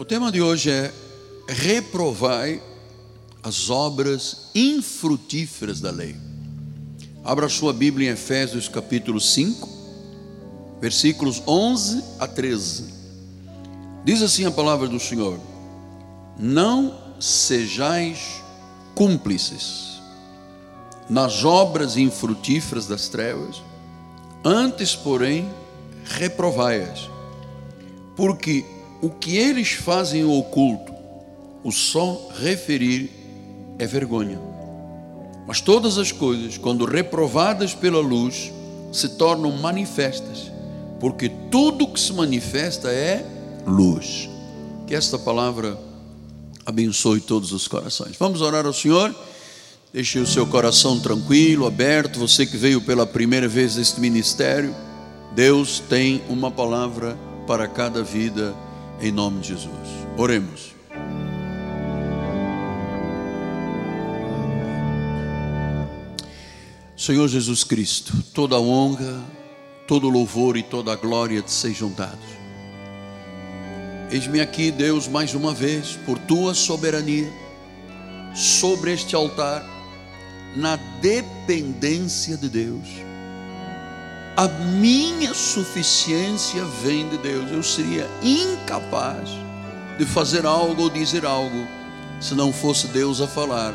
O tema de hoje é reprovai as obras infrutíferas da lei. Abra sua Bíblia em Efésios capítulo 5, versículos 11 a 13. Diz assim a palavra do Senhor: Não sejais cúmplices nas obras infrutíferas das trevas, antes, porém, reprovai-as, porque o que eles fazem oculto, o só referir é vergonha. Mas todas as coisas, quando reprovadas pela luz, se tornam manifestas, porque tudo que se manifesta é luz. Que esta palavra abençoe todos os corações. Vamos orar ao Senhor. Deixe o seu coração tranquilo, aberto. Você que veio pela primeira vez neste ministério, Deus tem uma palavra para cada vida, em nome de Jesus. Oremos. Senhor Jesus Cristo, toda a honra, todo o louvor e toda a glória te sejam dados. Eis-me aqui, Deus, mais uma vez, por tua soberania, sobre este altar, na dependência de Deus. A minha suficiência vem de Deus. Eu seria incapaz de fazer algo ou dizer algo se não fosse Deus a falar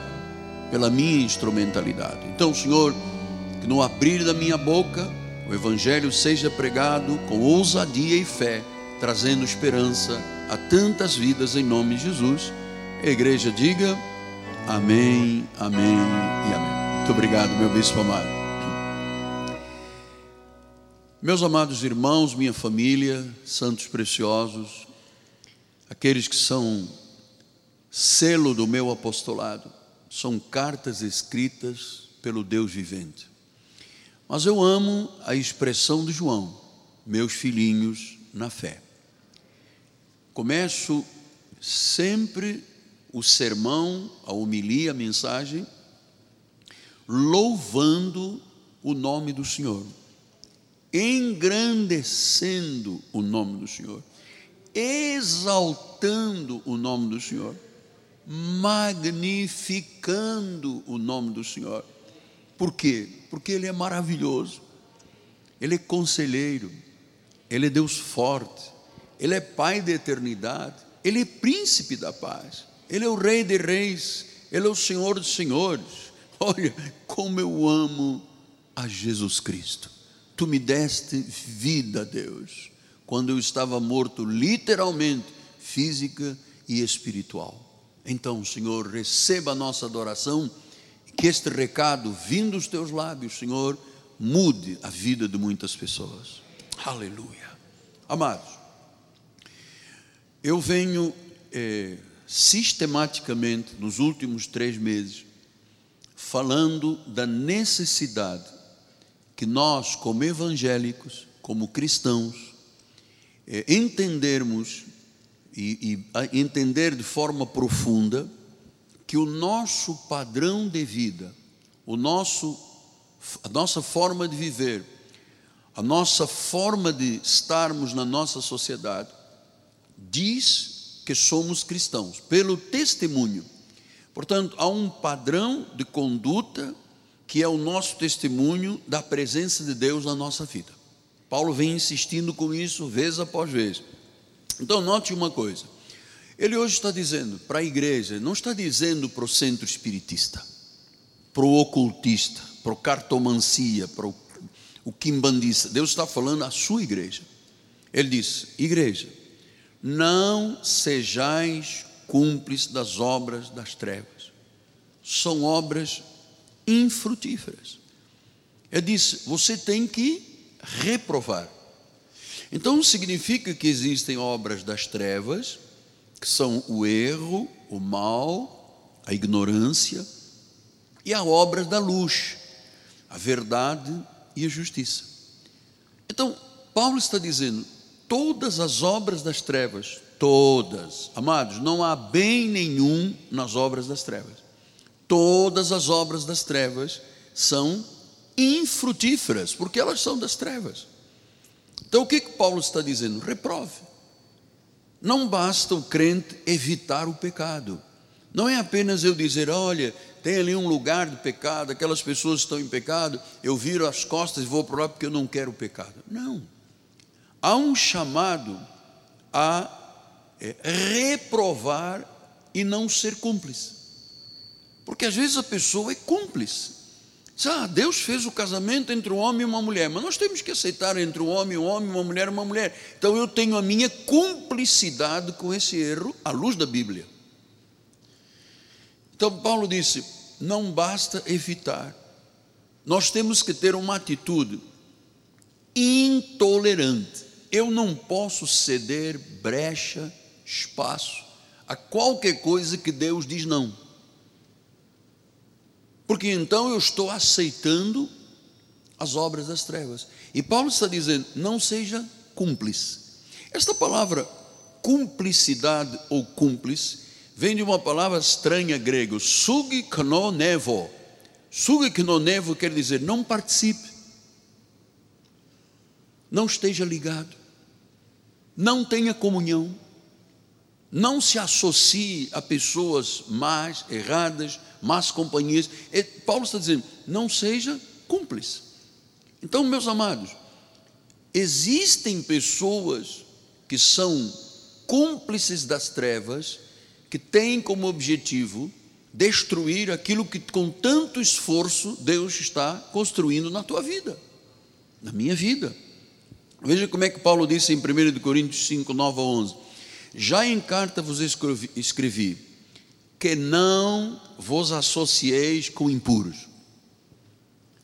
pela minha instrumentalidade. Então, Senhor, que no abrir da minha boca o Evangelho seja pregado com ousadia e fé, trazendo esperança a tantas vidas em nome de Jesus. A igreja diga amém, amém e amém. Muito obrigado, meu bispo amado. Meus amados irmãos, minha família, santos preciosos, aqueles que são selo do meu apostolado, são cartas escritas pelo Deus vivente. Mas eu amo a expressão de João, meus filhinhos na fé. Começo sempre o sermão, a homilia, a mensagem, louvando o nome do Senhor, engrandecendo o nome do Senhor, exaltando o nome do Senhor, magnificando o nome do Senhor. Por quê? Porque Ele é maravilhoso, Ele é conselheiro, Ele é Deus forte, Ele é Pai da eternidade, Ele é príncipe da paz, Ele é o Rei de reis, Ele é o Senhor dos senhores. Olha como eu amo a Jesus Cristo. Tu me deste vida, Deus, quando eu estava morto, literalmente, física e espiritual. Então, Senhor, receba a nossa adoração que este recado, vindo dos teus lábios, Senhor, mude a vida de muitas pessoas. Aleluia. Amados, eu venho eh, sistematicamente, nos últimos três meses, falando da necessidade que nós, como evangélicos, como cristãos, eh, entendermos e, e entender de forma profunda que o nosso padrão de vida, o nosso, a nossa forma de viver, a nossa forma de estarmos na nossa sociedade, diz que somos cristãos, pelo testemunho. Portanto, há um padrão de conduta que é o nosso testemunho da presença de Deus na nossa vida. Paulo vem insistindo com isso vez após vez. Então, note uma coisa: ele hoje está dizendo para a igreja, não está dizendo para o centro espiritista, para o ocultista, para o cartomancia, para o, o quimbandista. Deus está falando à sua igreja. Ele diz: Igreja, não sejais cúmplices das obras das trevas, são obras infrutíferas. Ele disse: você tem que reprovar. Então significa que existem obras das trevas que são o erro, o mal, a ignorância e a obra da luz, a verdade e a justiça. Então, Paulo está dizendo: todas as obras das trevas, todas, amados, não há bem nenhum nas obras das trevas. Todas as obras das trevas são infrutíferas, porque elas são das trevas. Então, o que, que Paulo está dizendo? Reprove. não basta o crente evitar o pecado. Não é apenas eu dizer, olha, tem ali um lugar de pecado, aquelas pessoas estão em pecado, eu viro as costas e vou para lá porque eu não quero o pecado. Não. Há um chamado a é, reprovar e não ser cúmplice. Porque às vezes a pessoa é cúmplice. Ah, Deus fez o casamento entre um homem e uma mulher, mas nós temos que aceitar entre um homem e um homem, uma mulher uma mulher. Então eu tenho a minha cumplicidade com esse erro à luz da Bíblia. Então Paulo disse: não basta evitar, nós temos que ter uma atitude intolerante. Eu não posso ceder brecha, espaço a qualquer coisa que Deus diz não. Porque então eu estou aceitando as obras das trevas. E Paulo está dizendo: não seja cúmplice. Esta palavra cumplicidade ou cúmplice vem de uma palavra estranha grego, sugknonevo. Sugknonevo quer dizer não participe, não esteja ligado, não tenha comunhão, não se associe a pessoas más, erradas, más companhias. Paulo está dizendo, não seja cúmplice. Então, meus amados, existem pessoas que são cúmplices das trevas que tem como objetivo destruir aquilo que com tanto esforço Deus está construindo na tua vida, na minha vida. Veja como é que Paulo disse em 1 Coríntios 5, 9 a 11: Já em carta vos escrevi, escrevi que não vos associeis com impuros.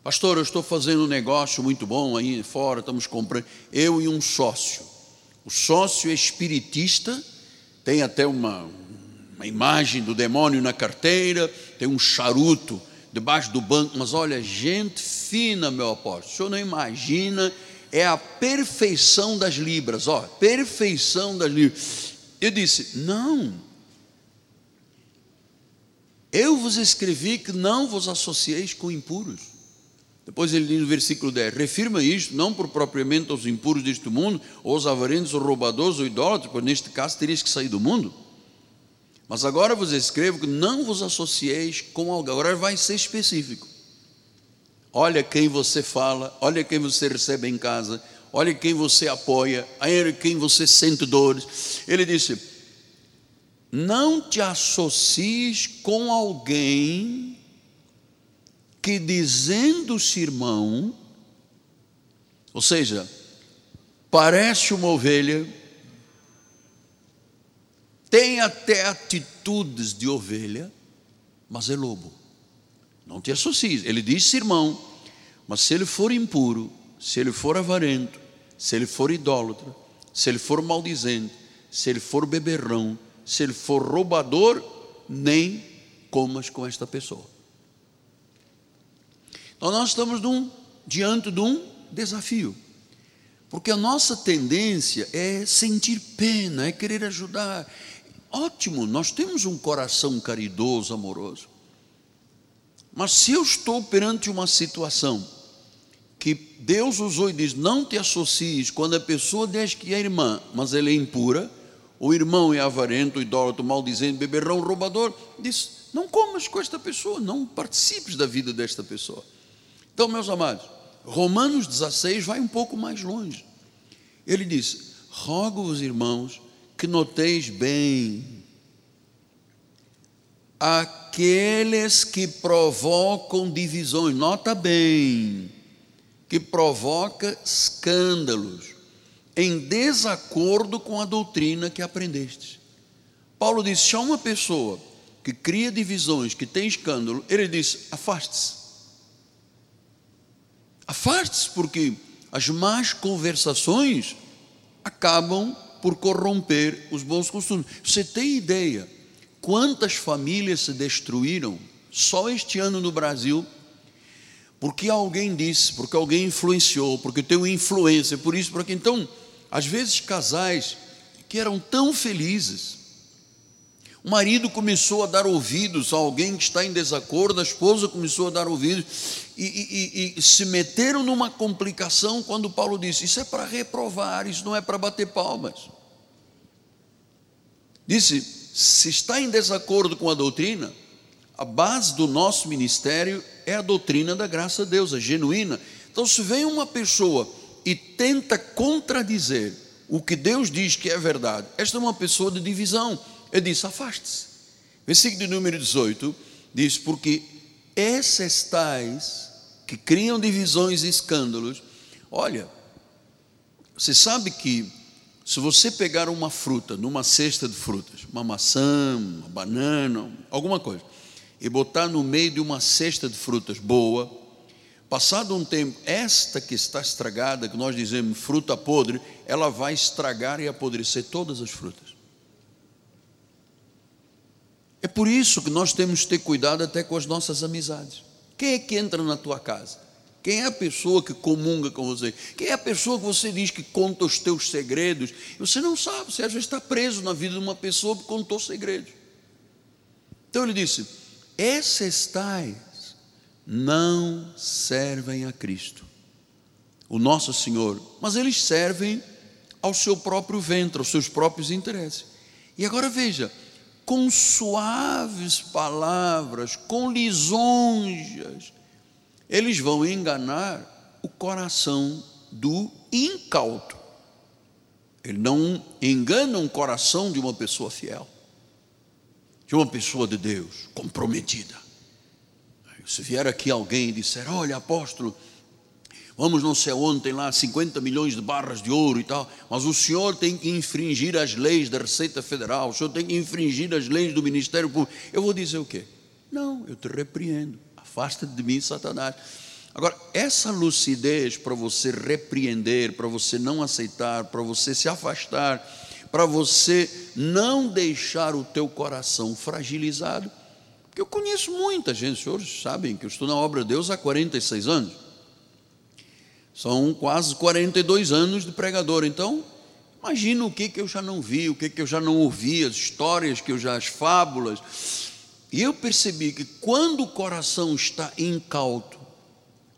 Pastor, eu estou fazendo um negócio muito bom aí fora, estamos comprando. Eu e um sócio. O sócio é espiritista, tem até uma, uma imagem do demônio na carteira, tem um charuto debaixo do banco, mas olha, gente fina, meu apóstolo, o senhor não imagina, é a perfeição das libras, ó, perfeição das libras. Eu disse, não, eu vos escrevi que não vos associeis com impuros. Depois ele diz no versículo 10: refirma isto, não por propriamente aos impuros deste mundo, ou aos avarentos, ou roubadores, ou idólatras, pois neste caso terias que sair do mundo. Mas agora vos escrevo que não vos associeis com alguém. Agora vai ser específico. Olha quem você fala, olha quem você recebe em casa, olha quem você apoia, olha quem você sente dores. Ele disse: Não te associes com alguém que dizendo-se irmão, ou seja, parece uma ovelha, tem até atitudes de ovelha, mas é lobo. Não te associes. Ele diz irmão, mas se ele for impuro, se ele for avarento, se ele for idólatra, se ele for maldizente, se ele for beberrão, se ele for roubador, nem comas com esta pessoa. Então nós estamos num, diante de um desafio. Porque a nossa tendência é sentir pena, é querer ajudar, Ótimo, nós temos um coração caridoso, amoroso. Mas se eu estou perante uma situação que Deus usou e diz: não te associes, quando a pessoa diz que é irmã, mas ela é impura, o irmão é avarento, idólatra, maldizente, beberrão, roubador, diz: não comas com esta pessoa, não participes da vida desta pessoa. Então, meus amados, Romanos 16 vai um pouco mais longe. Ele diz: rogo-vos, irmãos, que noteis bem. Aqueles que provocam divisões, nota bem, que provoca escândalos, em desacordo com a doutrina que aprendeste. Paulo diz: se há uma pessoa que cria divisões, que tem escândalo, ele diz: afaste-se. Afaste-se, porque as más conversações acabam por corromper os bons costumes. Você tem ideia quantas famílias se destruíram só este ano no Brasil? Porque alguém disse, porque alguém influenciou, porque tem influência, por isso, por aqui. Então, às vezes, casais que eram tão felizes, o marido começou a dar ouvidos a alguém que está em desacordo, a esposa começou a dar ouvidos e, e, e se meteram numa complicação quando Paulo disse: Isso é para reprovar, isso não é para bater palmas. Disse: se está em desacordo com a doutrina, a base do nosso ministério é a doutrina da graça de Deus, a genuína. Então, se vem uma pessoa e tenta contradizer o que Deus diz que é verdade, esta é uma pessoa de divisão. Ele disse: afaste-se. Versículo número 18 diz: Porque essas tais que criam divisões e escândalos, olha, você sabe que se você pegar uma fruta numa cesta de frutas, uma maçã, uma banana, alguma coisa, e botar no meio de uma cesta de frutas boa, passado um tempo, esta que está estragada, que nós dizemos fruta podre, ela vai estragar e apodrecer todas as frutas. É por isso que nós temos que ter cuidado até com as nossas amizades. Quem é que entra na tua casa? Quem é a pessoa que comunga com você? Quem é a pessoa que você diz que conta os teus segredos? Você não sabe, você às vezes está preso na vida de uma pessoa que contou segredos. Então ele disse: essas tais não servem a Cristo, o nosso Senhor, mas eles servem ao seu próprio ventre, aos seus próprios interesses. E agora veja, com suaves palavras, com lisonjas, eles vão enganar o coração do incauto. Ele não engana o coração de uma pessoa fiel, de uma pessoa de Deus, comprometida. Se vier aqui alguém e disser: Olha, apóstolo, vamos não sei onde, tem lá 50 milhões de barras de ouro e tal, mas o senhor tem que infringir as leis da Receita Federal, o senhor tem que infringir as leis do Ministério Público. Eu vou dizer o quê? Não, eu te repreendo afasta de mim, Satanás. Agora, essa lucidez para você repreender, para você não aceitar, para você se afastar, para você não deixar o teu coração fragilizado, porque eu conheço muita gente, os senhores sabem que eu estou na obra de Deus há 46 anos. São quase 42 anos de pregador, então imagina o que, que eu já não vi, o que, que eu já não ouvi, as histórias que eu já, as fábulas, e eu percebi que quando o coração está incauto,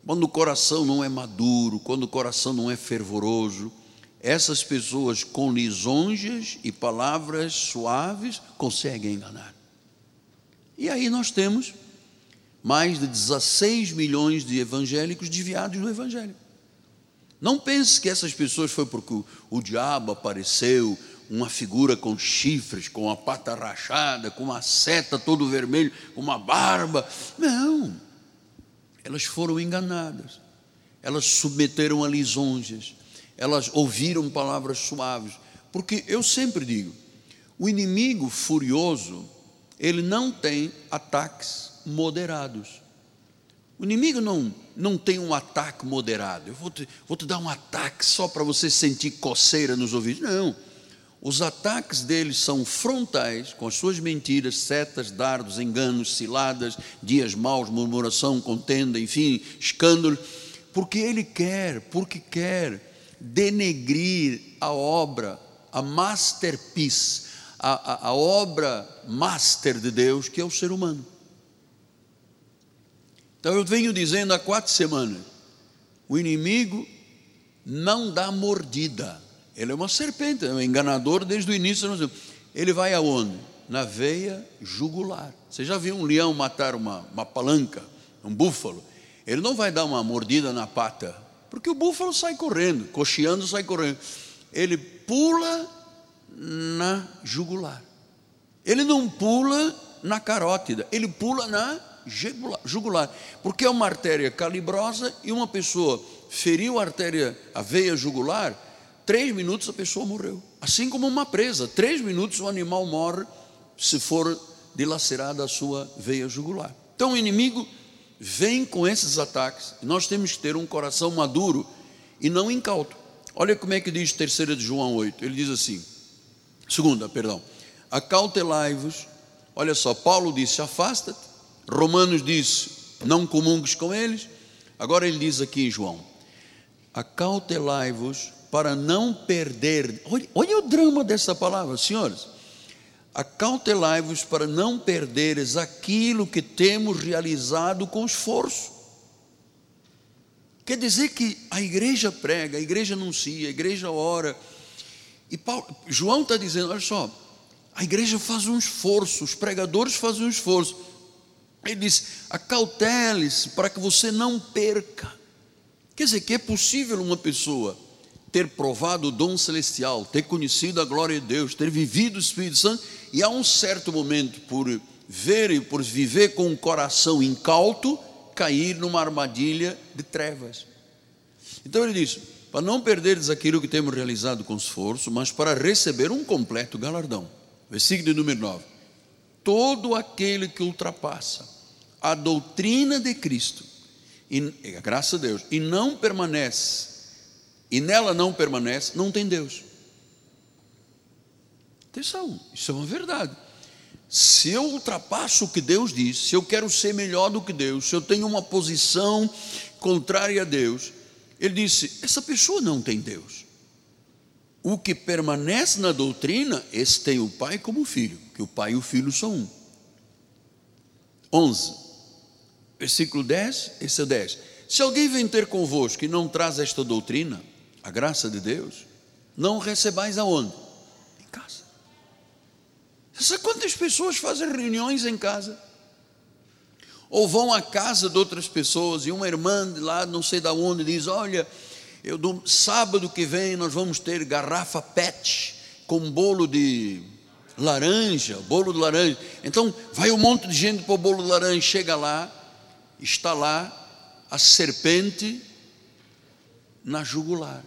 quando o coração não é maduro, quando o coração não é fervoroso, essas pessoas com lisonjas e palavras suaves conseguem enganar. E aí nós temos mais de 16 milhões de evangélicos desviados do Evangelho. Não pense que essas pessoas foi porque o, o diabo apareceu, uma figura com chifres, com a pata rachada, com uma seta todo vermelho, uma barba. Não. Elas foram enganadas. Elas submeteram a lisonjas. Elas ouviram palavras suaves. Porque eu sempre digo, o inimigo furioso, ele não tem ataques moderados. O inimigo não, não tem um ataque moderado. Eu vou te, vou te dar um ataque só para você sentir coceira nos ouvidos. Não. Os ataques deles são frontais, com as suas mentiras, setas, dardos, enganos, ciladas, dias maus, murmuração, contenda, enfim, escândalo, porque ele quer, porque quer denegrir a obra, a masterpiece, a, a, a obra master de Deus, que é o ser humano. Então eu venho dizendo há quatro semanas: o inimigo não dá mordida ele é uma serpente, é um enganador desde o início. Ele vai aonde? Na veia jugular. Você já viu um leão matar uma, uma palanca, um búfalo? Ele não vai dar uma mordida na pata, porque o búfalo sai correndo, cocheando sai correndo. Ele pula na jugular. Ele não pula na carótida, ele pula na jugular, porque é uma artéria calibrosa e uma pessoa feriu a artéria, a veia jugular, Três minutos a pessoa morreu. Assim como uma presa, três minutos o animal morre se for dilacerada a sua veia jugular. Então o inimigo vem com esses ataques. Nós temos que ter um coração maduro e não incauto. Olha como é que diz 3 de João 8. Ele diz assim: segunda, perdão. Acautelai-vos. Olha só, Paulo disse: afasta-te. Romanos disse: não comungues com eles. Agora ele diz aqui em João: acautelai-vos para não perder. Olha, olha o drama dessa palavra, senhores. Acautelai-vos para não perderes aquilo que temos realizado com esforço. Quer dizer que a igreja prega, a igreja anuncia, a igreja ora. E Paulo, João está dizendo: olha só, A igreja faz um esforço, os pregadores fazem um esforço. Ele diz: acautele-se para que você não perca. Quer dizer, que é possível uma pessoa ter provado o dom celestial, ter conhecido a glória de Deus, ter vivido o Espírito Santo, e a um certo momento, por ver e por viver com um coração incauto, cair numa armadilha de trevas. Então ele diz: para não perderes aquilo que temos realizado com esforço, mas para receber um completo galardão. Versículo número 9: Todo aquele que ultrapassa a doutrina de Cristo, e, graças a Deus, e não permanece e nela não permanece, não tem Deus. Atenção, isso é uma verdade. Se eu ultrapasso o que Deus diz, se eu quero ser melhor do que Deus, se eu tenho uma posição contrária a Deus, ele disse: essa pessoa não tem Deus. O que permanece na doutrina, esse tem o pai como filho, que o pai e o filho são um. 11, versículo 10, esse é 10. Se alguém vem ter convosco e não traz esta doutrina, a graça de Deus, não recebais aonde? Em casa. Você sabe quantas pessoas fazem reuniões em casa? Ou vão à casa de outras pessoas e uma irmã de lá, não sei de onde, diz: Olha, eu do sábado que vem nós vamos ter garrafa PET com bolo de laranja, bolo de laranja. Então vai um monte de gente para o bolo de laranja, chega lá, está lá a serpente na jugular.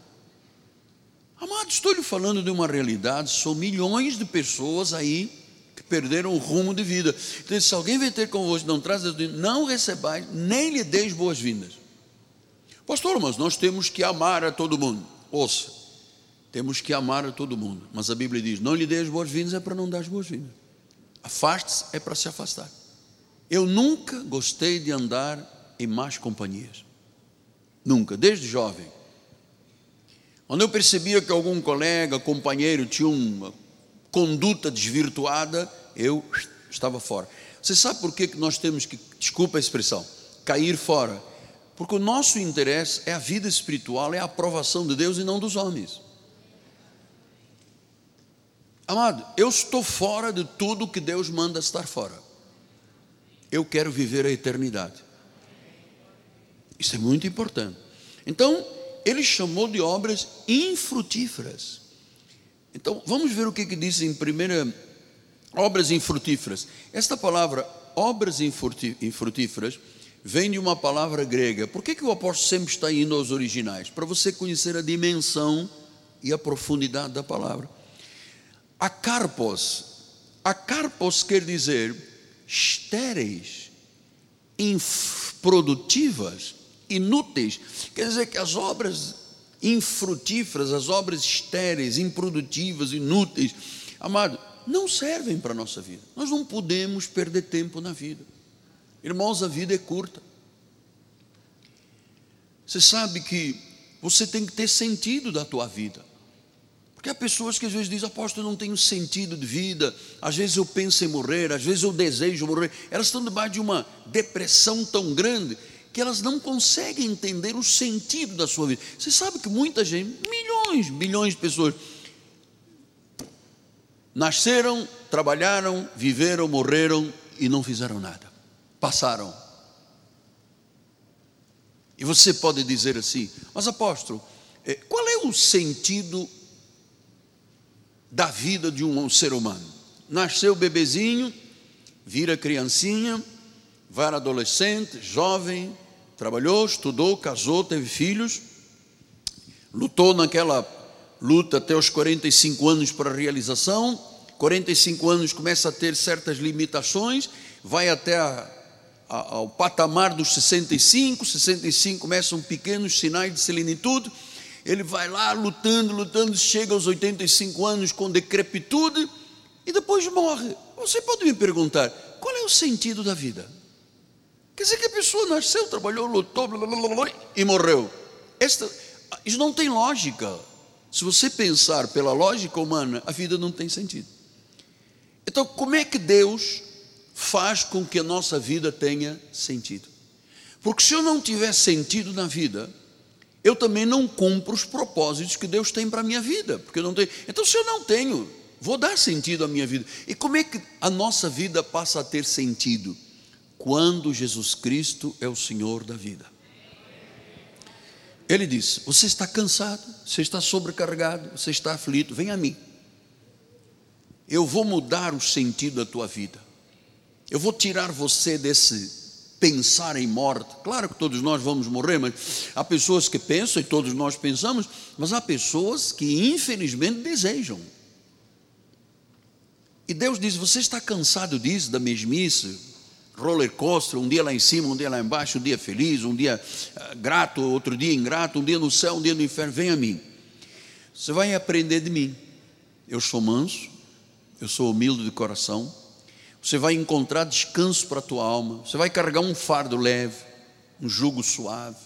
Amado, estou lhe falando de uma realidade, são milhões de pessoas aí que perderam o rumo de vida. Então, se alguém vem ter convosco, não traz, não recebais, nem lhe deis boas-vindas. Pastor, mas nós temos que amar a todo mundo. Ouça, temos que amar a todo mundo. Mas a Bíblia diz: não lhe deis boas-vindas é para não dar as boas-vindas. Afaste-se é para se afastar. Eu nunca gostei de andar em más companhias. Nunca, desde jovem. Quando eu percebia que algum colega, companheiro tinha uma conduta desvirtuada, eu estava fora. Você sabe por que nós temos que, desculpa a expressão, cair fora? Porque o nosso interesse é a vida espiritual, é a aprovação de Deus e não dos homens. Amado, eu estou fora de tudo que Deus manda estar fora. Eu quero viver a eternidade. Isso é muito importante. Então, ele chamou de obras infrutíferas. Então, vamos ver o que, que diz em primeira, obras infrutíferas. Esta palavra, obras infrutíferas, vem de uma palavra grega. Por que, que o apóstolo sempre está indo aos originais? Para você conhecer a dimensão e a profundidade da palavra. A carpos, a carpos quer dizer estéreis, improdutivas, inúteis. Quer dizer que as obras infrutíferas, as obras estéreis, improdutivas, inúteis, amado, não servem para a nossa vida. Nós não podemos perder tempo na vida. Irmãos, a vida é curta. Você sabe que você tem que ter sentido da tua vida. Porque há pessoas que às vezes dizem, apóstolo, eu não tenho sentido de vida, às vezes eu penso em morrer, às vezes eu desejo morrer. Elas estão debaixo de uma depressão tão grande que elas não conseguem entender o sentido da sua vida. Você sabe que muita gente, milhões, milhões de pessoas, nasceram, trabalharam, viveram, morreram e não fizeram nada. Passaram. E você pode dizer assim, mas apóstolo, eh, qual é o sentido da vida de um ser humano? Nasceu bebezinho, vira criancinha, vai adolescente, jovem, trabalhou, estudou, casou, teve filhos, lutou naquela luta até os 45 anos para realização, 45 anos começa a ter certas limitações, vai até a, a, ao patamar dos 65, 65 começam pequenos sinais de selenitude, ele vai lá lutando, lutando, chega aos 85 anos com decrepitude e depois morre. Você pode me perguntar, qual é o sentido da vida? Quer dizer que a pessoa nasceu, trabalhou, lutou blá, blá, blá, e morreu. Esta, isso não tem lógica. Se você pensar pela lógica humana, a vida não tem sentido. Então, como é que Deus faz com que a nossa vida tenha sentido? Porque se eu não tiver sentido na vida, eu também não cumpro os propósitos que Deus tem para a minha vida. Porque eu não tenho. Então, se eu não tenho Vou dar sentido à minha vida. E como é que a nossa vida passa a ter sentido? Quando Jesus Cristo é o Senhor da vida. Ele disse: Você está cansado, você está sobrecarregado, você está aflito, vem a mim. Eu vou mudar o sentido da tua vida. Eu vou tirar você desse pensar em morte. Claro que todos nós vamos morrer, mas há pessoas que pensam, e todos nós pensamos, mas há pessoas que infelizmente desejam. E Deus diz: Você está cansado disso, da mesmice, roller coaster, um dia lá em cima, um dia lá embaixo, um dia feliz, um dia uh, grato, outro dia ingrato, um dia no céu, um dia no inferno. Vem a mim. Você vai aprender de mim. Eu sou manso, eu sou humilde de coração você vai encontrar descanso para a tua alma, você vai carregar um fardo leve, um jugo suave,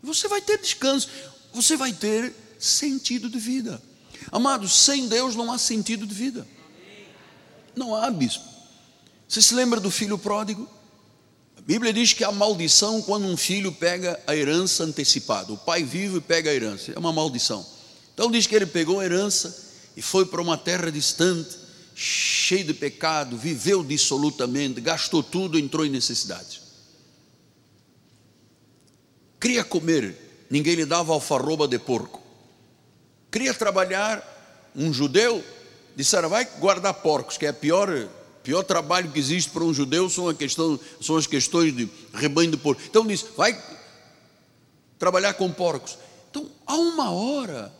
você vai ter descanso, você vai ter sentido de vida. Amados, sem Deus não há sentido de vida. Não há, bispo. Você se lembra do filho pródigo? A Bíblia diz que há maldição quando um filho pega a herança antecipada. O pai vive e pega a herança. É uma maldição. Então diz que ele pegou a herança e foi para uma terra distante cheio de pecado, viveu dissolutamente, gastou tudo, entrou em necessidades. Queria comer, ninguém lhe dava alfarroba de porco. Queria trabalhar, um judeu, disseram, vai guardar porcos, que é a pior, pior trabalho que existe para um judeu, são, questão, são as questões de rebanho de porco. Então disse, vai trabalhar com porcos. Então, há uma hora,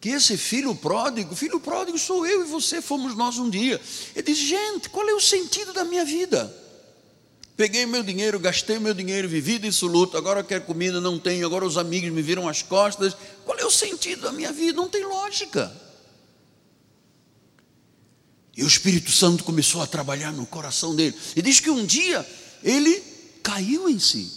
que esse filho pródigo, filho pródigo sou eu e você, fomos nós um dia. Ele diz: gente, qual é o sentido da minha vida? Peguei meu dinheiro, gastei meu dinheiro, vivi dissoluto, agora quero comida, não tenho, agora os amigos me viram as costas. Qual é o sentido da minha vida? Não tem lógica. E o Espírito Santo começou a trabalhar no coração dele. E diz que um dia ele caiu em si.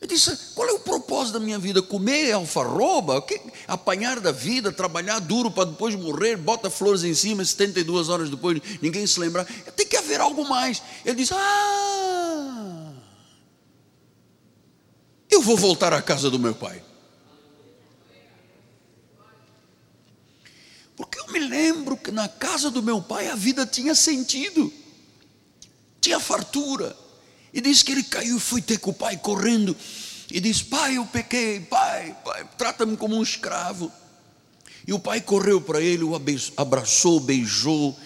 Ele disse: qual é o propósito da minha vida? Comer alfarroba? Apanhar da vida, trabalhar duro para depois morrer, bota flores em cima, 72 horas depois ninguém se lembrar. Tem que haver algo mais. Ele diz: Ah, eu vou voltar à casa do meu pai. Porque eu me lembro que na casa do meu pai a vida tinha sentido, tinha fartura e diz que ele caiu e foi ter com o pai correndo. E diz: Pai, eu pequei, pai, pai, trata-me como um escravo. E o pai correu para ele, o abraçou, beijou,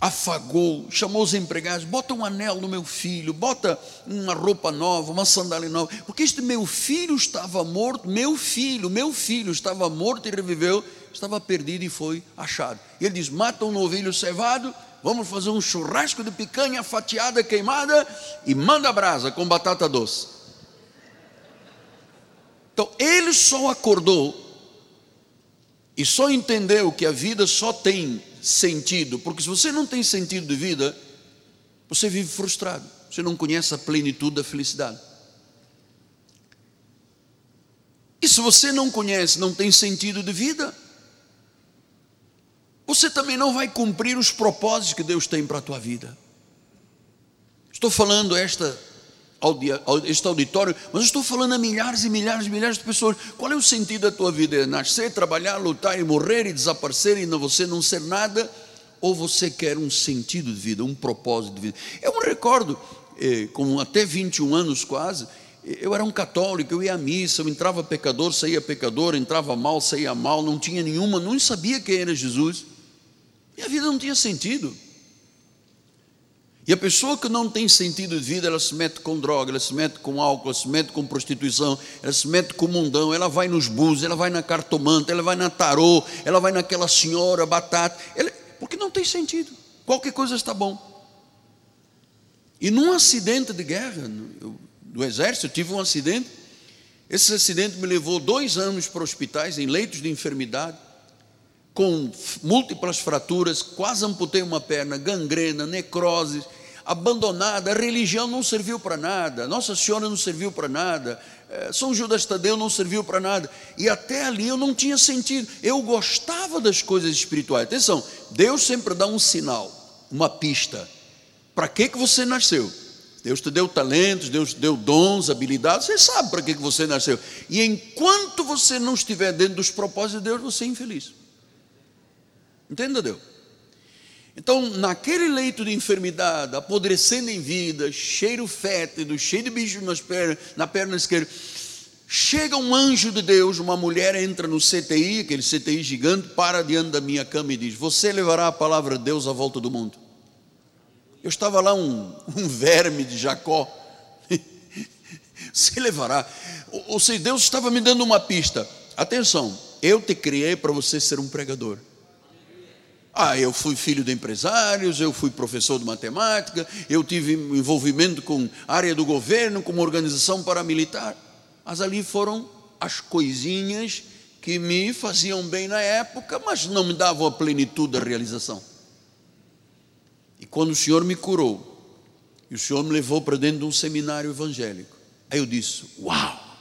afagou, chamou os empregados: bota um anel no meu filho, bota uma roupa nova, uma sandália nova, porque este meu filho estava morto, meu filho, meu filho estava morto e reviveu, estava perdido e foi achado. E ele diz: mata um novilho cevado vamos fazer um churrasco de picanha fatiada, queimada e manda brasa com batata doce. Então, ele só acordou e só entendeu que a vida só tem sentido, porque se você não tem sentido de vida, você vive frustrado, você não conhece a plenitude da felicidade. E se você não conhece, não tem sentido de vida, você também não vai cumprir os propósitos que Deus tem para a tua vida. Estou falando esta este auditório, mas estou falando a milhares e milhares e milhares de pessoas. Qual é o sentido da tua vida? É nascer, trabalhar, lutar e morrer e desaparecer e você não ser nada? Ou você quer um sentido de vida, um propósito de vida? Eu me recordo, eh, com até 21 anos quase, eu era um católico, eu ia à missa, eu entrava pecador, saía pecador, entrava mal, saía mal, não tinha nenhuma, não sabia quem era Jesus. Minha vida não tinha sentido. E a pessoa que não tem sentido de vida, ela se mete com droga, ela se mete com álcool, ela se mete com prostituição, ela se mete com mundão, ela vai nos bus, ela vai na cartomanta, ela vai na tarô, ela vai naquela senhora batata, ela, porque não tem sentido. Qualquer coisa está bom. E num acidente de guerra, do exército, eu tive um acidente. Esse acidente me levou dois anos para hospitais, em leitos de enfermidade com múltiplas fraturas, quase amputei uma perna, gangrena, necrose, abandonada, a religião não serviu para nada, Nossa Senhora não serviu para nada, eh, São Judas Tadeu não serviu para nada, e até ali eu não tinha sentido, eu gostava das coisas espirituais. Atenção, Deus sempre dá um sinal, uma pista. Para que, que você nasceu? Deus te deu talentos, Deus te deu dons, habilidades, você sabe para que, que você nasceu. E enquanto você não estiver dentro dos propósitos de Deus, você é infeliz. Entenda, Deus? Então, naquele leito de enfermidade, apodrecendo em vida, cheiro fétido, cheio de bicho nas pernas, na perna esquerda, chega um anjo de Deus, uma mulher entra no CTI, aquele CTI gigante, para diante da minha cama e diz: Você levará a palavra de Deus à volta do mundo. Eu estava lá, um, um verme de Jacó. Você levará. Ou seja, Deus estava me dando uma pista. Atenção, eu te criei para você ser um pregador. Ah, eu fui filho de empresários, eu fui professor de matemática, eu tive envolvimento com área do governo, com uma organização paramilitar. Mas ali foram as coisinhas que me faziam bem na época, mas não me davam a plenitude da realização. E quando o Senhor me curou, e o Senhor me levou para dentro de um seminário evangélico, aí eu disse: Uau,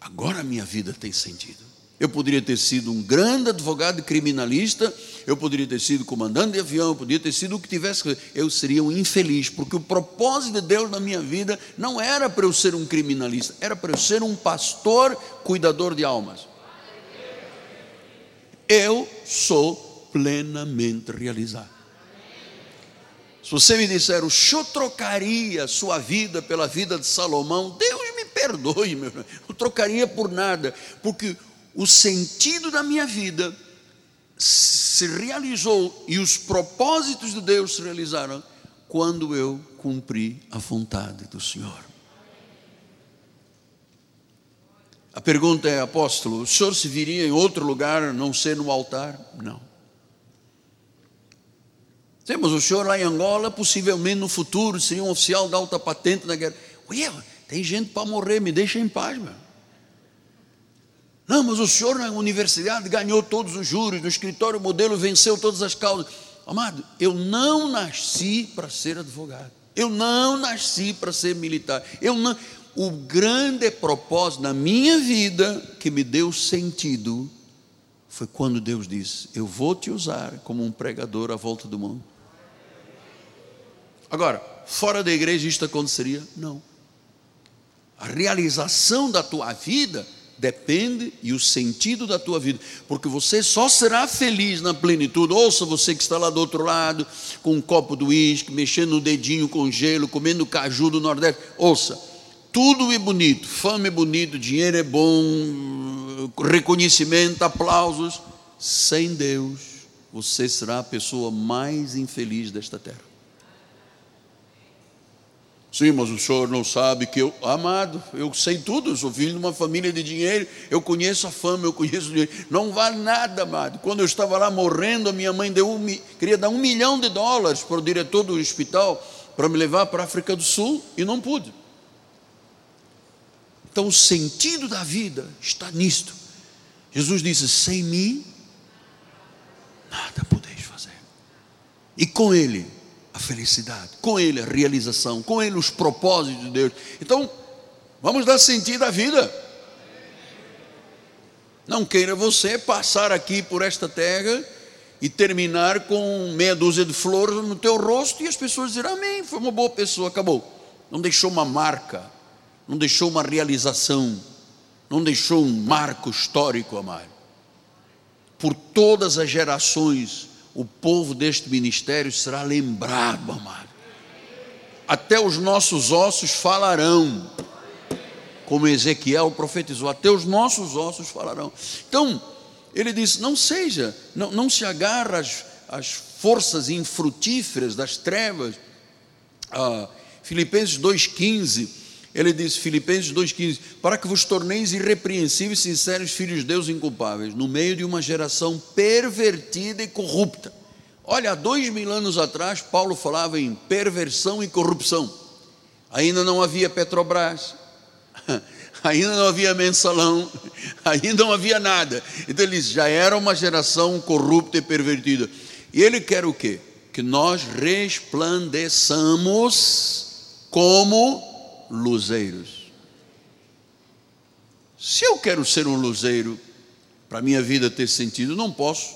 agora a minha vida tem sentido. Eu poderia ter sido um grande advogado criminalista, eu poderia ter sido comandante de avião, eu poderia ter sido o que tivesse, eu seria um infeliz, porque o propósito de Deus na minha vida não era para eu ser um criminalista, era para eu ser um pastor cuidador de almas. Eu sou plenamente realizado. Se você me disser, o senhor trocaria sua vida pela vida de Salomão, Deus me perdoe, meu irmão, eu trocaria por nada, porque o sentido da minha vida se realizou e os propósitos de Deus se realizaram quando eu cumpri a vontade do Senhor. A pergunta é, apóstolo, o senhor se viria em outro lugar, não ser no altar? Não. Temos o senhor lá em Angola, possivelmente no futuro seria um oficial da alta patente na guerra. Ué, tem gente para morrer, me deixa em paz, meu. Não, mas o senhor na universidade ganhou todos os juros, no escritório modelo venceu todas as causas. Amado, eu não nasci para ser advogado. Eu não nasci para ser militar. Eu não. O grande propósito na minha vida que me deu sentido foi quando Deus disse: Eu vou te usar como um pregador à volta do mundo. Agora, fora da igreja isto aconteceria? Não. A realização da tua vida depende e o sentido da tua vida, porque você só será feliz na plenitude. Ouça você que está lá do outro lado, com um copo de uísque, mexendo o dedinho com gelo, comendo caju do Nordeste. Ouça, tudo é bonito, fama é bonito, dinheiro é bom, reconhecimento, aplausos. Sem Deus, você será a pessoa mais infeliz desta terra. Sim, mas o senhor não sabe que eu, amado, eu sei tudo, eu sou filho de uma família de dinheiro, eu conheço a fama, eu conheço o dinheiro. Não vale nada, amado. Quando eu estava lá morrendo, a minha mãe deu um, queria dar um milhão de dólares para o diretor do hospital para me levar para a África do Sul e não pude. Então o sentido da vida está nisto. Jesus disse: sem mim, nada podeis fazer. E com Ele felicidade, com Ele a realização, com Ele os propósitos de Deus. Então, vamos dar sentido à vida. Não queira você passar aqui por esta terra e terminar com meia dúzia de flores no teu rosto e as pessoas dizerem amém, foi uma boa pessoa, acabou. Não deixou uma marca, não deixou uma realização, não deixou um marco histórico, amado. Por todas as gerações, o povo deste ministério será lembrado, amado. Até os nossos ossos falarão, como Ezequiel profetizou, até os nossos ossos falarão. Então, ele disse: não seja, não, não se agarra às, às forças infrutíferas das trevas. Ah, Filipenses 2,15 ele diz, Filipenses 2,15: Para que vos torneis irrepreensíveis, sinceros filhos de Deus inculpáveis, no meio de uma geração pervertida e corrupta. Olha, há dois mil anos atrás, Paulo falava em perversão e corrupção. Ainda não havia Petrobras, ainda não havia mensalão, ainda não havia nada. Então ele diz: já era uma geração corrupta e pervertida. E ele quer o quê? Que nós resplandeçamos como luzeiros. Se eu quero ser um luzeiro, para a minha vida ter sentido, não posso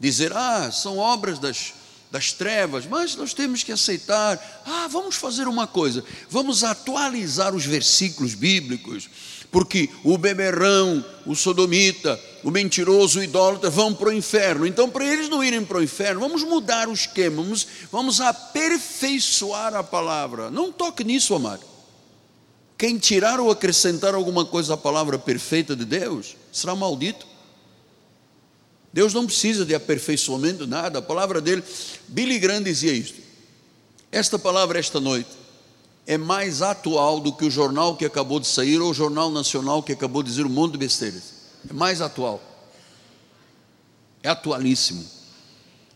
dizer, ah, são obras das, das trevas, mas nós temos que aceitar. Ah, vamos fazer uma coisa, vamos atualizar os versículos bíblicos, porque o beberrão, o sodomita, o mentiroso, o idólatra vão para o inferno. Então, para eles não irem para o inferno, vamos mudar o esquema, vamos, vamos aperfeiçoar a palavra. Não toque nisso, amado. Quem tirar ou acrescentar alguma coisa à palavra perfeita de Deus será maldito. Deus não precisa de aperfeiçoamento, nada. A palavra dele, Billy Graham dizia isto. Esta palavra, esta noite, é mais atual do que o jornal que acabou de sair ou o jornal nacional que acabou de dizer um monte de besteiras. É mais atual. É atualíssimo.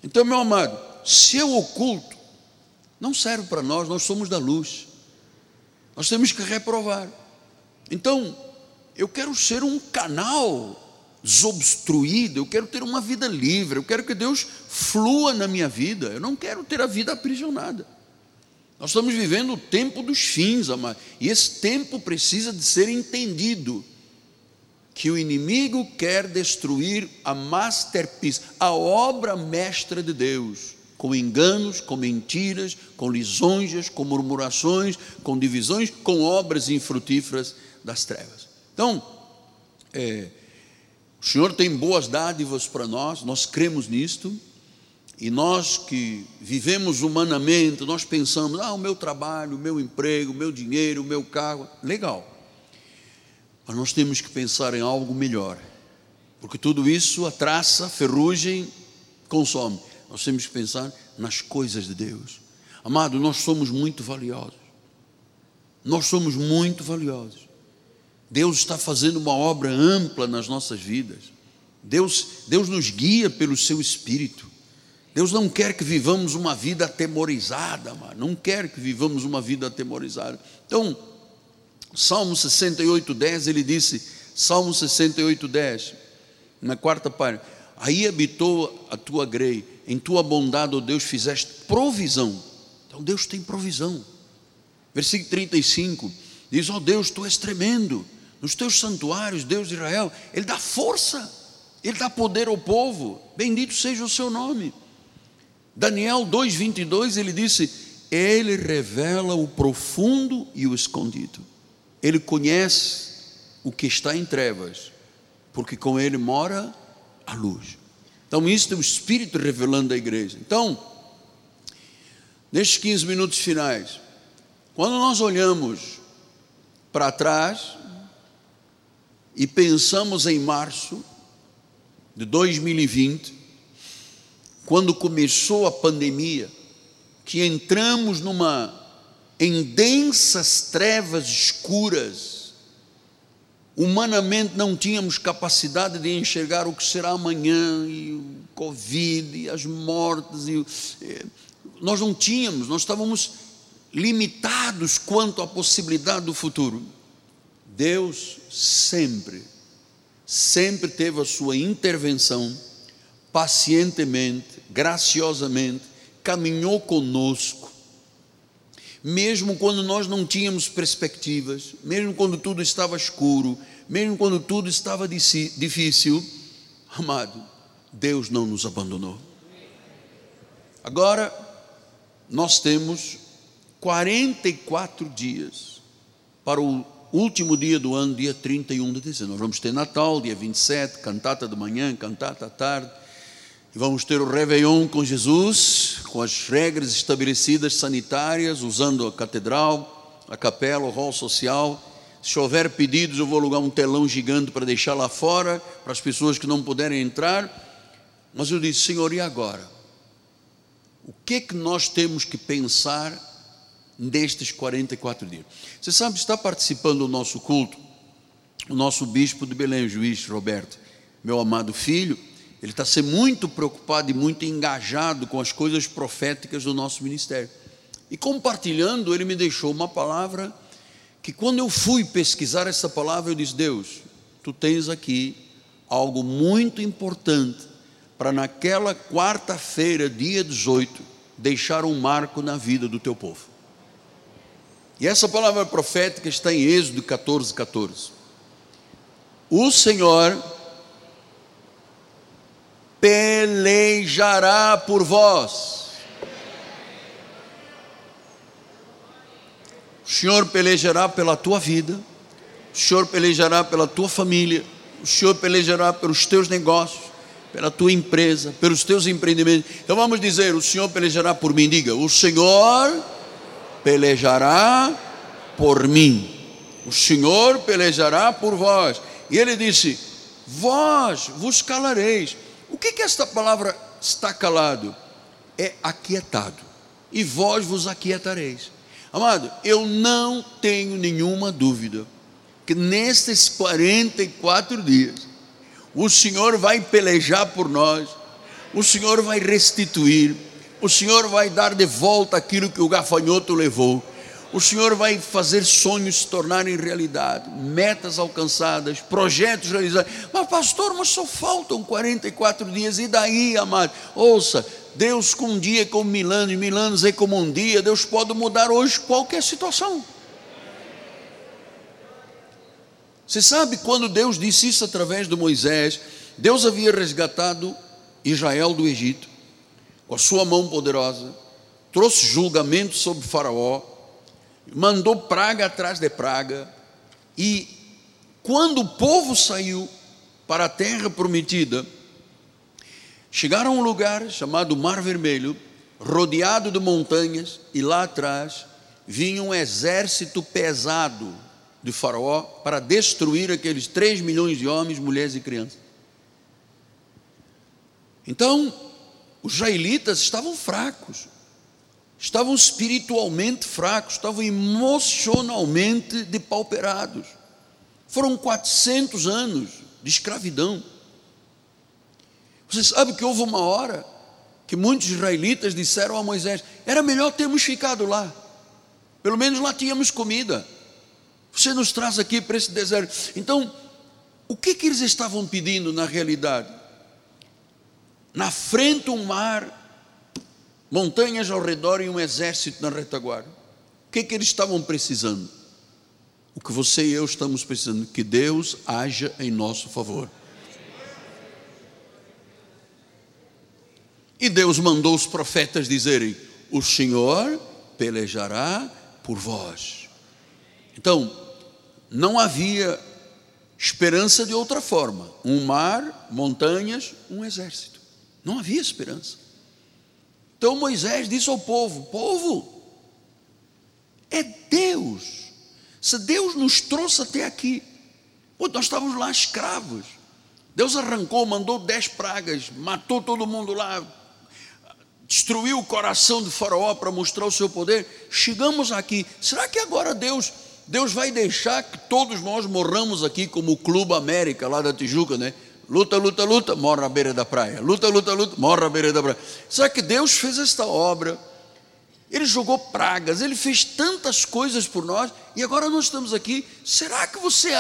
Então, meu amado, se é oculto, não serve para nós, nós somos da luz. Nós temos que reprovar. Então, eu quero ser um canal desobstruído, eu quero ter uma vida livre, eu quero que Deus flua na minha vida, eu não quero ter a vida aprisionada. Nós estamos vivendo o tempo dos fins, amado, e esse tempo precisa de ser entendido. Que o inimigo quer destruir a masterpiece, a obra mestra de Deus, com enganos, com mentiras, com lisonjas, com murmurações, com divisões, com obras infrutíferas das trevas. Então, é, o Senhor tem boas dádivas para nós, nós cremos nisto, e nós que vivemos humanamente, nós pensamos, ah, o meu trabalho, o meu emprego, o meu dinheiro, o meu carro, legal. Mas nós temos que pensar em algo melhor, porque tudo isso, a traça, a ferrugem, consome. Nós temos que pensar nas coisas de Deus. Amado, nós somos muito valiosos. Nós somos muito valiosos. Deus está fazendo uma obra ampla nas nossas vidas. Deus, Deus nos guia pelo seu espírito. Deus não quer que vivamos uma vida atemorizada, mano. não quer que vivamos uma vida atemorizada. Então, Salmo 68, 10, ele disse, Salmo 68, 10, na quarta parte, aí habitou a tua grei, em tua bondade, ó Deus, fizeste provisão. Então Deus tem provisão. Versículo 35, diz, ó oh Deus, tu és tremendo, nos teus santuários, Deus de Israel, Ele dá força, Ele dá poder ao povo, bendito seja o seu nome. Daniel 2,22 ele disse: Ele revela o profundo e o escondido, Ele conhece o que está em trevas, porque com Ele mora a luz. Então, isso é o Espírito revelando a igreja. Então, nestes 15 minutos finais, quando nós olhamos para trás, e pensamos em março de 2020, quando começou a pandemia, que entramos numa em densas trevas escuras, humanamente não tínhamos capacidade de enxergar o que será amanhã, e o Covid, e as mortes, e, eh, nós não tínhamos, nós estávamos limitados quanto à possibilidade do futuro. Deus sempre, sempre teve a sua intervenção, pacientemente, graciosamente, caminhou conosco, mesmo quando nós não tínhamos perspectivas, mesmo quando tudo estava escuro, mesmo quando tudo estava difícil, amado, Deus não nos abandonou. Agora, nós temos 44 dias para o último dia do ano, dia 31 de dezembro. Nós vamos ter Natal, dia 27, cantata de manhã, cantata à tarde. Vamos ter o Réveillon com Jesus, com as regras estabelecidas sanitárias, usando a catedral, a capela, o hall social. Se houver pedidos, eu vou alugar um telão gigante para deixar lá fora, para as pessoas que não puderem entrar. Mas eu disse, Senhor, e agora? O que é que nós temos que pensar nestes 44 dias. Você sabe, está participando do nosso culto o nosso bispo de Belém, o juiz Roberto, meu amado filho, ele está sendo muito preocupado e muito engajado com as coisas proféticas do nosso ministério. E compartilhando, ele me deixou uma palavra que quando eu fui pesquisar essa palavra, eu disse: Deus, tu tens aqui algo muito importante para naquela quarta-feira, dia 18, deixar um marco na vida do teu povo. E essa palavra profética está em Êxodo 14, 14. O Senhor pelejará por vós. O Senhor pelejará pela tua vida, o Senhor pelejará pela tua família, o Senhor pelejará pelos teus negócios, pela tua empresa, pelos teus empreendimentos. Então vamos dizer: o Senhor pelejará por mim. Diga: o Senhor pelejará por mim. O Senhor pelejará por vós. E ele disse: Vós vos calareis. O que que esta palavra está calado? É aquietado. E vós vos aquietareis. Amado, eu não tenho nenhuma dúvida que nestes 44 dias o Senhor vai pelejar por nós, o Senhor vai restituir, o Senhor vai dar de volta aquilo que o gafanhoto levou. O Senhor vai fazer sonhos se tornarem realidade, metas alcançadas, projetos realizados. Mas, pastor, mas só faltam 44 dias, e daí, amado? Ouça, Deus com um dia é como mil anos, mil anos é como um dia, Deus pode mudar hoje qualquer situação. Você sabe quando Deus disse isso através de Moisés, Deus havia resgatado Israel do Egito, com a sua mão poderosa, trouxe julgamento sobre Faraó, mandou praga atrás de praga, e quando o povo saiu para a terra prometida, chegaram a um lugar chamado Mar Vermelho, rodeado de montanhas, e lá atrás vinha um exército pesado de Faraó para destruir aqueles 3 milhões de homens, mulheres e crianças. Então, os israelitas estavam fracos, estavam espiritualmente fracos, estavam emocionalmente depauperados. Foram 400 anos de escravidão. Você sabe que houve uma hora que muitos israelitas disseram a Moisés: era melhor termos ficado lá, pelo menos lá tínhamos comida. Você nos traz aqui para esse deserto. Então, o que, que eles estavam pedindo na realidade? Na frente, um mar montanhas ao redor e um exército na retaguarda. O que, é que eles estavam precisando? O que você e eu estamos precisando, que Deus haja em nosso favor. E Deus mandou os profetas dizerem: O Senhor pelejará por vós. Então, não havia esperança de outra forma: um mar, montanhas, um exército. Não havia esperança. Então Moisés disse ao povo: Povo, é Deus. Se Deus nos trouxe até aqui, pô, nós estávamos lá escravos. Deus arrancou, mandou dez pragas, matou todo mundo lá, destruiu o coração de Faraó para mostrar o seu poder. Chegamos aqui. Será que agora Deus, Deus vai deixar que todos nós morramos aqui como o Clube América lá da Tijuca, né? Luta, luta, luta, morre à beira da praia. Luta, luta, luta, morre à beira da praia. Será que Deus fez esta obra? Ele jogou pragas, ele fez tantas coisas por nós e agora nós estamos aqui. Será que você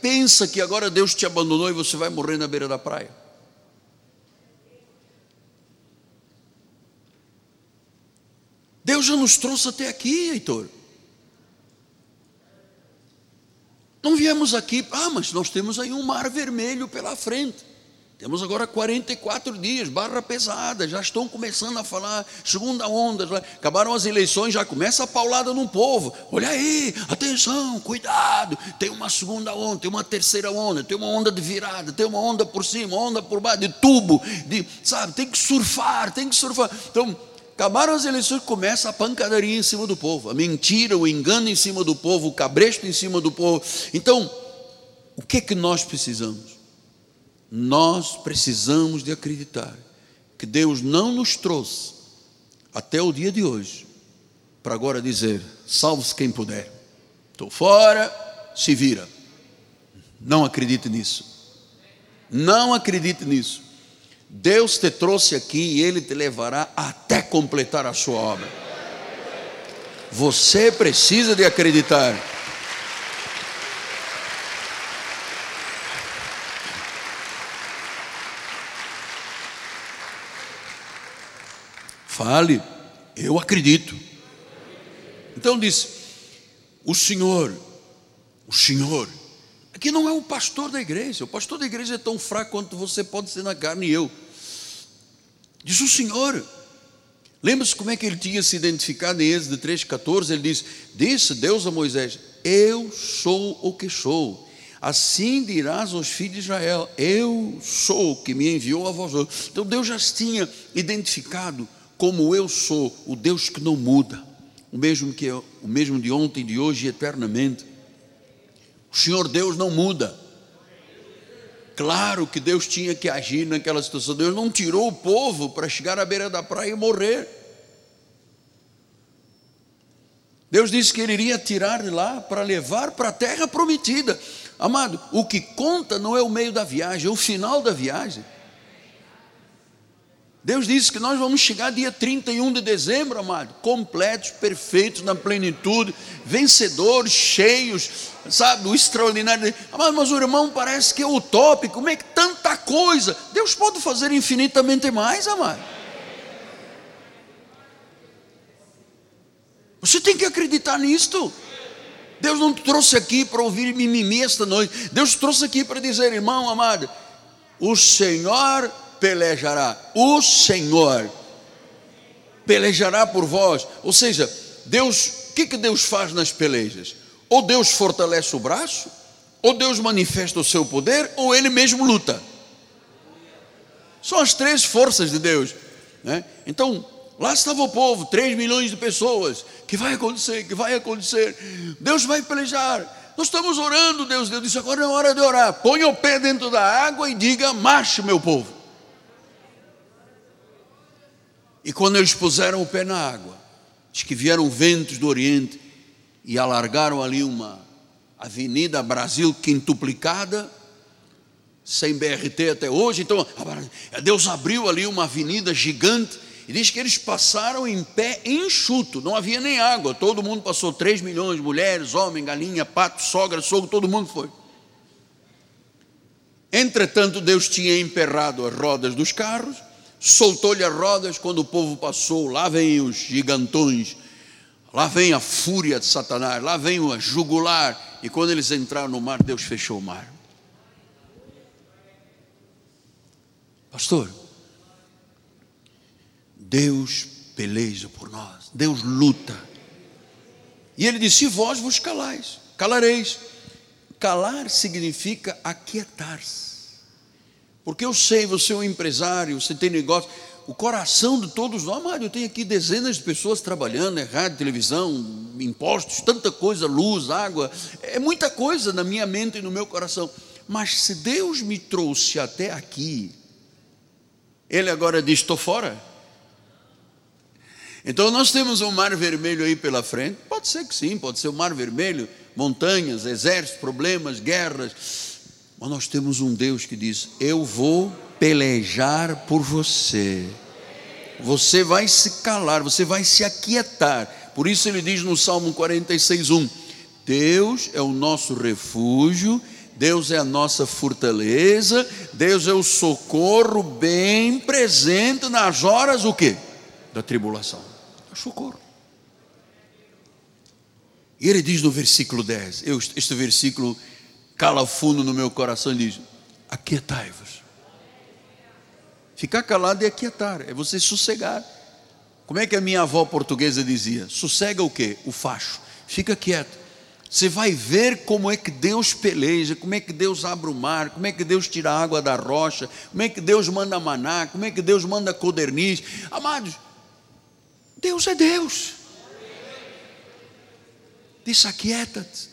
pensa que agora Deus te abandonou e você vai morrer na beira da praia? Deus já nos trouxe até aqui, Heitor. Não viemos aqui, ah, mas nós temos aí um mar vermelho pela frente. Temos agora 44 dias, barra pesada, já estão começando a falar segunda onda, acabaram as eleições, já começa a paulada no povo. Olha aí, atenção, cuidado, tem uma segunda onda, tem uma terceira onda, tem uma onda de virada, tem uma onda por cima, onda por baixo, de tubo, de, sabe, tem que surfar, tem que surfar. Então, Acabaram as eleições, começa a pancadaria em cima do povo, a mentira, o engano em cima do povo, o cabresto em cima do povo. Então, o que é que nós precisamos? Nós precisamos de acreditar que Deus não nos trouxe até o dia de hoje para agora dizer: salve-se quem puder, estou fora, se vira. Não acredite nisso. Não acredite nisso. Deus te trouxe aqui e Ele te levará até completar a sua obra. Você precisa de acreditar. Fale, eu acredito. Então disse: O Senhor, o Senhor Aqui não é o pastor da igreja, o pastor da igreja é tão fraco quanto você pode ser na carne e eu. Diz o Senhor. Lembra-se como é que ele tinha se identificado em Êxodo 3,14? Ele diz: Disse Deus a Moisés: Eu sou o que sou. Assim dirás aos filhos de Israel: Eu sou o que me enviou a vós. Então Deus já se tinha identificado como eu sou, o Deus que não muda, o mesmo que o mesmo de ontem, de hoje e eternamente. O Senhor Deus não muda. Claro que Deus tinha que agir naquela situação. Deus não tirou o povo para chegar à beira da praia e morrer. Deus disse que ele iria tirar de lá para levar para a terra prometida. Amado, o que conta não é o meio da viagem, é o final da viagem. Deus disse que nós vamos chegar dia 31 de dezembro, amado, completos, perfeitos, na plenitude, vencedores, cheios, sabe, o extraordinário. Amado, mas o irmão parece que é utópico, como é que tanta coisa? Deus pode fazer infinitamente mais, amado. Você tem que acreditar nisto. Deus não te trouxe aqui para ouvir mimimi esta noite. Deus trouxe aqui para dizer, irmão amado, o Senhor pelejará. O Senhor pelejará por vós. Ou seja, Deus, o que, que Deus faz nas pelejas? Ou Deus fortalece o braço, ou Deus manifesta o seu poder, ou Ele mesmo luta. São as três forças de Deus. Né? Então, Lá estava o povo, 3 milhões de pessoas. Que vai acontecer? Que vai acontecer? Deus vai pelejar. Nós estamos orando, Deus. Deus disse: agora é hora de orar. Põe o pé dentro da água e diga: marche, meu povo. E quando eles puseram o pé na água, diz que vieram ventos do Oriente e alargaram ali uma avenida Brasil quintuplicada, sem BRT até hoje. Então, Deus abriu ali uma avenida gigante e diz que eles passaram em pé enxuto, não havia nem água, todo mundo passou, 3 milhões de mulheres, homem, galinha, pato, sogra, sogro, todo mundo foi. Entretanto, Deus tinha emperrado as rodas dos carros, soltou-lhe as rodas quando o povo passou, lá vem os gigantões, lá vem a fúria de Satanás, lá vem o jugular, e quando eles entraram no mar, Deus fechou o mar. Pastor, Deus peleja por nós, Deus luta. E ele disse: Vós vos calais, calareis. Calar significa aquietar-se. Porque eu sei, você é um empresário, você tem negócio. O coração de todos nós, mas eu tenho aqui dezenas de pessoas trabalhando, é rádio, televisão, impostos, tanta coisa, luz, água, é muita coisa na minha mente e no meu coração. Mas se Deus me trouxe até aqui, Ele agora diz: estou fora. Então nós temos um mar vermelho aí pela frente, pode ser que sim, pode ser o um mar vermelho, montanhas, exércitos, problemas, guerras, mas nós temos um Deus que diz: Eu vou pelejar por você. Você vai se calar, você vai se aquietar. Por isso ele diz no Salmo 46:1: Deus é o nosso refúgio, Deus é a nossa fortaleza, Deus é o socorro bem presente nas horas o quê? Da tribulação socorro. E ele diz no versículo 10, eu, este versículo cala fundo no meu coração e diz: Aquietai-vos. Ficar calado é aquietar, é você sossegar. Como é que a minha avó portuguesa dizia? Sossega o quê? O facho. Fica quieto. Você vai ver como é que Deus peleja, como é que Deus abre o mar, como é que Deus tira a água da rocha, como é que Deus manda maná, como é que Deus manda coderniz. Amados, Deus é Deus. Diz: aquieta-te,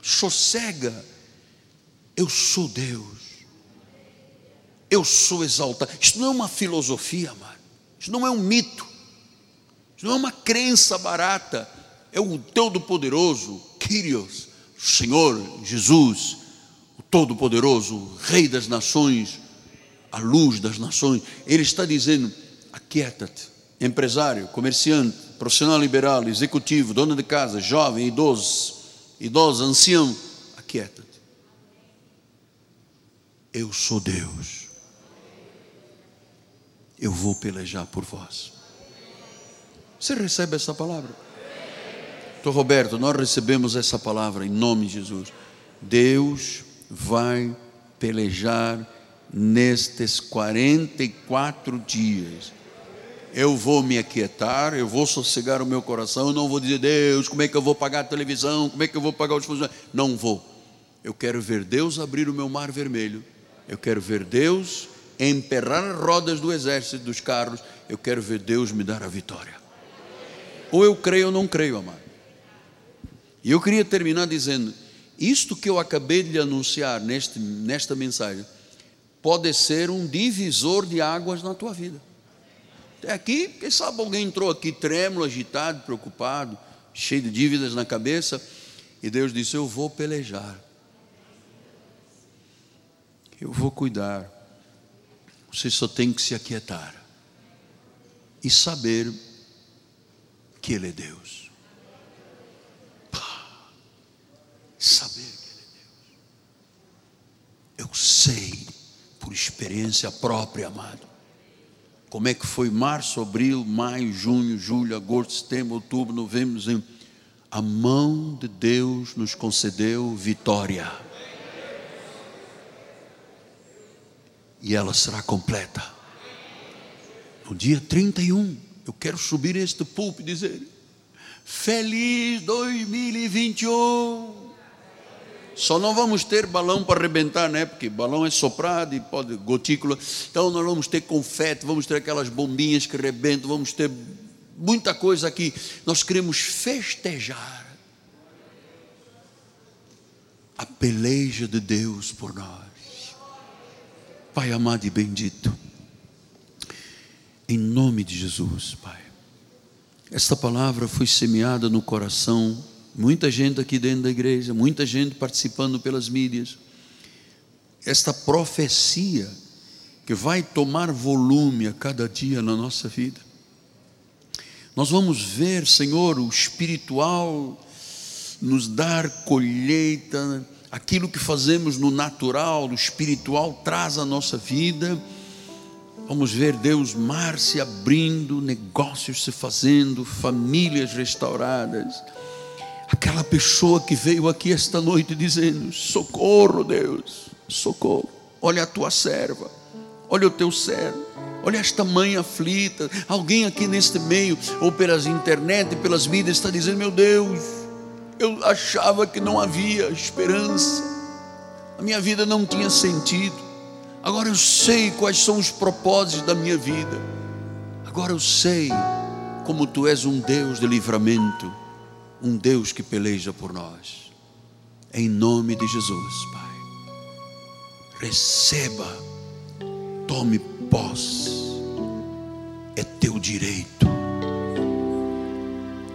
sossega. Eu sou Deus. Eu sou exaltado. Isso não é uma filosofia, amado. Isso não é um mito. Isso não é uma crença barata. É o Todo-Poderoso, Kyrios, Senhor Jesus, o Todo-Poderoso, Rei das Nações, a luz das nações. Ele está dizendo: aquieta-te empresário, comerciante, profissional liberal, executivo, dono de casa, jovem, idoso, idoso, ancião, aquieta-te. Eu sou Deus. Eu vou pelejar por vós. Você recebe essa palavra? Então, Roberto, nós recebemos essa palavra em nome de Jesus. Deus vai pelejar nestes 44 dias eu vou me aquietar, eu vou sossegar o meu coração, eu não vou dizer, Deus, como é que eu vou pagar a televisão, como é que eu vou pagar os funcionários? Não vou. Eu quero ver Deus abrir o meu mar vermelho. Eu quero ver Deus emperrar as rodas do exército, dos carros. Eu quero ver Deus me dar a vitória. Ou eu creio ou não creio, amado. E eu queria terminar dizendo: isto que eu acabei de anunciar neste, nesta mensagem pode ser um divisor de águas na tua vida. Até aqui, quem sabe alguém entrou aqui trêmulo, agitado, preocupado, cheio de dívidas na cabeça, e Deus disse: Eu vou pelejar, eu vou cuidar. Você só tem que se aquietar e saber que Ele é Deus. Saber que Ele é Deus. Eu sei, por experiência própria, amado, como é que foi março, abril, maio, junho, julho, agosto, setembro, outubro, novembro, dezembro. A mão de Deus nos concedeu vitória. E ela será completa. No dia 31, eu quero subir este púlpito e dizer: Feliz 2021. Só não vamos ter balão para arrebentar, né? Porque balão é soprado e pode gotícula. Então nós vamos ter confete, vamos ter aquelas bombinhas que arrebentam, vamos ter muita coisa aqui. Nós queremos festejar a peleja de Deus por nós. Pai amado e bendito, em nome de Jesus, Pai. Esta palavra foi semeada no coração muita gente aqui dentro da igreja, muita gente participando pelas mídias. Esta profecia que vai tomar volume a cada dia na nossa vida. Nós vamos ver, Senhor, o espiritual nos dar colheita, aquilo que fazemos no natural, no espiritual traz a nossa vida. Vamos ver Deus mar se abrindo, negócios se fazendo, famílias restauradas aquela pessoa que veio aqui esta noite dizendo: Socorro, Deus, socorro. Olha a tua serva, olha o teu servo, olha esta mãe aflita. Alguém aqui neste meio, ou pelas internet, pelas mídias, está dizendo: Meu Deus, eu achava que não havia esperança, a minha vida não tinha sentido. Agora eu sei quais são os propósitos da minha vida. Agora eu sei como tu és um Deus de livramento um Deus que peleja por nós. Em nome de Jesus, Pai. Receba, tome posse. É teu direito.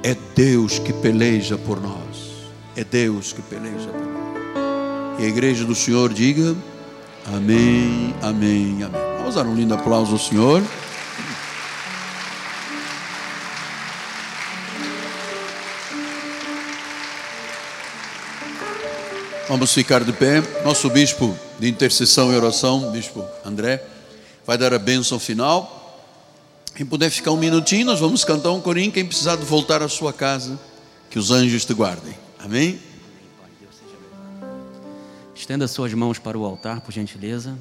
É Deus que peleja por nós. É Deus que peleja por nós. E a igreja do Senhor diga: Amém, Amém, Amém. Vamos dar um lindo aplauso ao Senhor. Vamos ficar de pé. Nosso bispo de intercessão e oração, bispo André, vai dar a bênção final. Quem puder ficar um minutinho, nós vamos cantar um corinho. Quem precisar voltar à sua casa, que os anjos te guardem. Amém? Estenda suas mãos para o altar, por gentileza.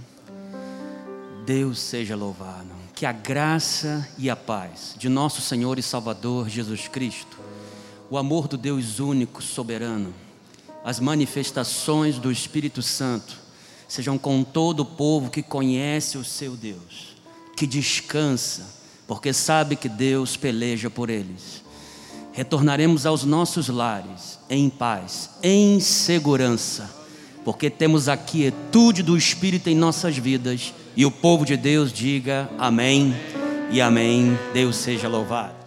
Deus seja louvado. Que a graça e a paz de nosso Senhor e Salvador Jesus Cristo, o amor do Deus único, soberano, as manifestações do Espírito Santo sejam com todo o povo que conhece o seu Deus, que descansa, porque sabe que Deus peleja por eles. Retornaremos aos nossos lares em paz, em segurança, porque temos a quietude do Espírito em nossas vidas e o povo de Deus diga amém e amém. Deus seja louvado.